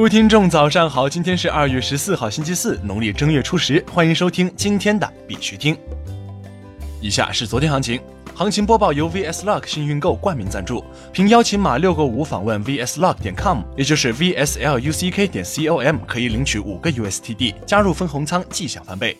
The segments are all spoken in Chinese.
各位听众，早上好！今天是二月十四号，星期四，农历正月初十，欢迎收听今天的必须听。以下是昨天行情，行情播报由 VS Luck 幸运购冠名赞助，凭邀请码六个五访问 VSLuck 点 com，也就是 VSLUCK 点 com，可以领取五个 USTD，加入分红仓，即享翻倍。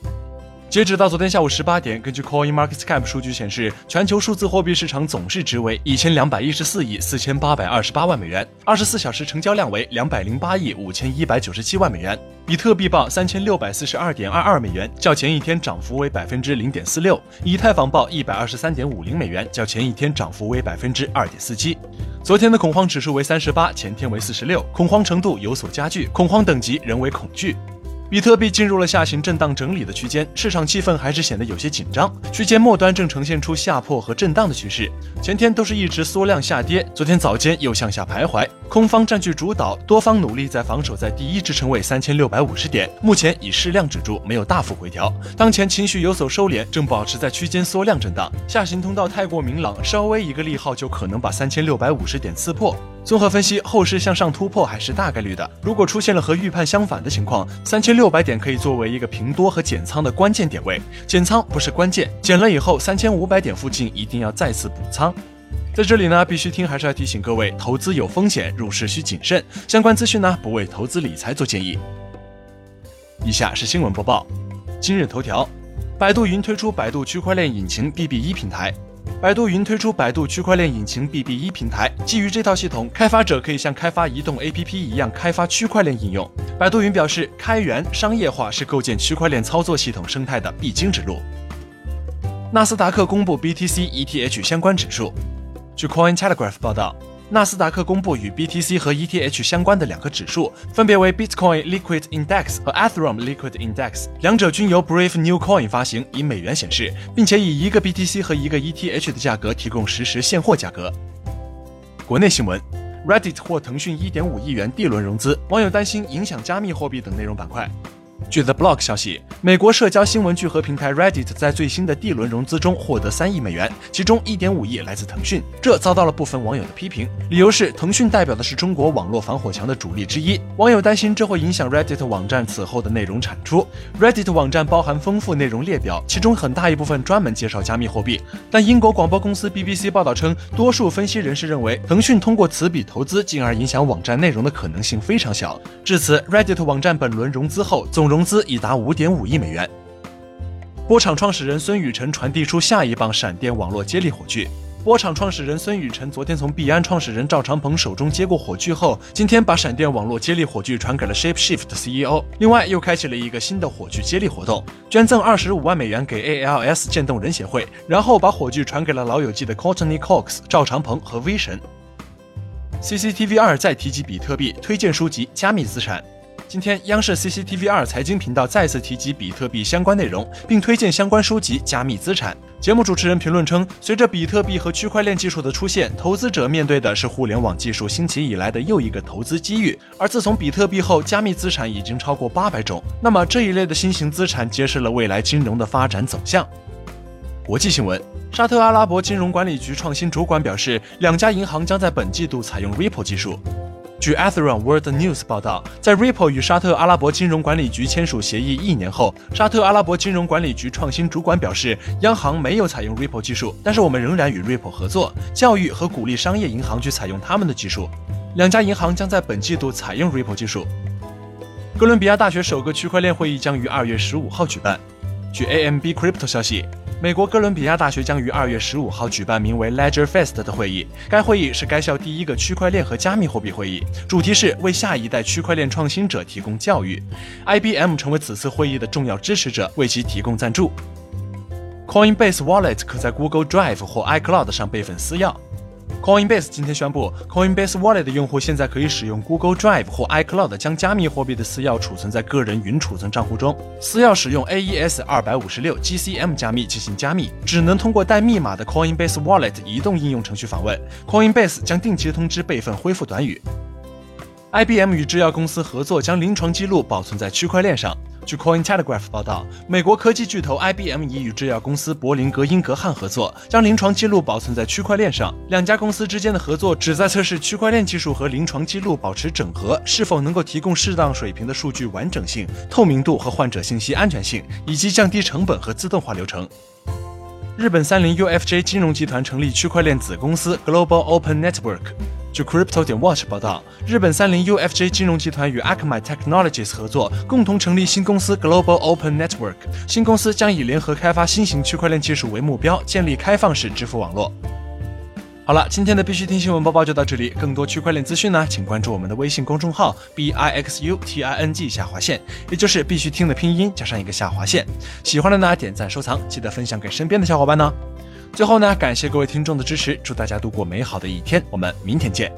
截止到昨天下午十八点，根据 Coin Market Cap 数据显示，全球数字货币市场总市值为一千两百一十四亿四千八百二十八万美元，二十四小时成交量为两百零八亿五千一百九十七万美元。比特币报三千六百四十二点二二美元，较前一天涨幅为百分之零点四六；以太坊报一百二十三点五零美元，较前一天涨幅为百分之二点四七。昨天的恐慌指数为三十八，前天为四十六，恐慌程度有所加剧，恐慌等级仍为恐惧。比特币进入了下行震荡整理的区间，市场气氛还是显得有些紧张。区间末端正呈现出下破和震荡的趋势，前天都是一直缩量下跌，昨天早间又向下徘徊，空方占据主导，多方努力在防守在第一支撑位三千六百五十点，目前以适量止住，没有大幅回调。当前情绪有所收敛，正保持在区间缩量震荡，下行通道太过明朗，稍微一个利好就可能把三千六百五十点刺破。综合分析，后市向上突破还是大概率的。如果出现了和预判相反的情况，三千六百点可以作为一个平多和减仓的关键点位。减仓不是关键，减了以后三千五百点附近一定要再次补仓。在这里呢，必须听还是要提醒各位，投资有风险，入市需谨慎。相关资讯呢，不为投资理财做建议。以下是新闻播报。今日头条：百度云推出百度区块链引擎 BB1 平台。百度云推出百度区块链引擎 BB 一平台，基于这套系统，开发者可以像开发移动 APP 一样开发区块链应用。百度云表示，开源商业化是构建区块链操作系统生态的必经之路。纳斯达克公布 BTC ETH 相关指数，据 Coin Telegraph 报道。纳斯达克公布与 BTC 和 ETH 相关的两个指数，分别为 Bitcoin Liquid Index 和 Ethereum Liquid Index，两者均由 Brave New Coin 发行，以美元显示，并且以一个 BTC 和一个 ETH 的价格提供实时现货价格。国内新闻：Reddit 获腾讯1.5亿元 D 轮融资，网友担心影响加密货币等内容板块。据 The Block 消息，美国社交新闻聚合平台 Reddit 在最新的 D 轮融资中获得三亿美元，其中一点五亿来自腾讯，这遭到了部分网友的批评。理由是腾讯代表的是中国网络防火墙的主力之一，网友担心这会影响 Reddit 网站此后的内容产出。Reddit 网站包含丰富内容列表，其中很大一部分专门介绍加密货币。但英国广播公司 BBC 报道称，多数分析人士认为，腾讯通过此笔投资进而影响网站内容的可能性非常小。至此，Reddit 网站本轮融资后总融资已达五点五亿美元。波场创始人孙宇晨传递出下一棒闪电网络接力火炬。波场创始人孙宇晨昨天从币安创始人赵长鹏手中接过火炬后，今天把闪电网络接力火炬传给了 ShapeShift CEO。另外，又开启了一个新的火炬接力活动，捐赠二十五万美元给 ALS 渐冻人协会，然后把火炬传给了老友记的 Courtney Cox、赵长鹏和 V 神。CCTV 二再提及比特币，推荐书籍《加密资产》。今天，央视 CCTV 二财经频道再次提及比特币相关内容，并推荐相关书籍《加密资产》。节目主持人评论称，随着比特币和区块链技术的出现，投资者面对的是互联网技术兴起以来的又一个投资机遇。而自从比特币后，加密资产已经超过八百种。那么，这一类的新型资产揭示了未来金融的发展走向。国际新闻：沙特阿拉伯金融管理局创新主管表示，两家银行将在本季度采用 Ripple 技术。据 Ethereum World News 报道，在 Ripple 与沙特阿拉伯金融管理局签署协议一年后，沙特阿拉伯金融管理局创新主管表示，央行没有采用 Ripple 技术，但是我们仍然与 Ripple 合作，教育和鼓励商业银行去采用他们的技术。两家银行将在本季度采用 Ripple 技术。哥伦比亚大学首个区块链会议将于二月十五号举办。据 AMB Crypto 消息。美国哥伦比亚大学将于二月十五号举办名为 Ledger Fest 的会议。该会议是该校第一个区块链和加密货币会议，主题是为下一代区块链创新者提供教育。IBM 成为此次会议的重要支持者，为其提供赞助。Coinbase Wallet 可在 Google Drive 或 iCloud 上备份私钥。Coinbase 今天宣布，Coinbase Wallet 的用户现在可以使用 Google Drive 或 iCloud 将加密货币的私钥储存在个人云储存账户中。私钥使用 AES 二百五十六 GCM 加密进行加密，只能通过带密码的 Coinbase Wallet 移动应用程序访问。Coinbase 将定期通知备份恢复短语。IBM 与制药公司合作，将临床记录保存在区块链上。据 Coin Telegraph 报道，美国科技巨头 IBM 已与制药公司柏林格英格汉合作，将临床记录保存在区块链上。两家公司之间的合作旨在测试区块链技术和临床记录保持整合，是否能够提供适当水平的数据完整性、透明度和患者信息安全性，以及降低成本和自动化流程。日本三菱 UFJ 金融集团成立区块链子公司 Global Open Network。据 Crypto 点 Watch 报道，日本三菱 UFJ 金融集团与 Akamai Technologies 合作，共同成立新公司 Global Open Network。新公司将以联合开发新型区块链技术为目标，建立开放式支付网络。好了，今天的必须听新闻播报就到这里。更多区块链资讯呢，请关注我们的微信公众号 b i x u t i n g 下划线，也就是必须听的拼音加上一个下划线。喜欢的呢，点赞收藏，记得分享给身边的小伙伴呢。最后呢，感谢各位听众的支持，祝大家度过美好的一天，我们明天见。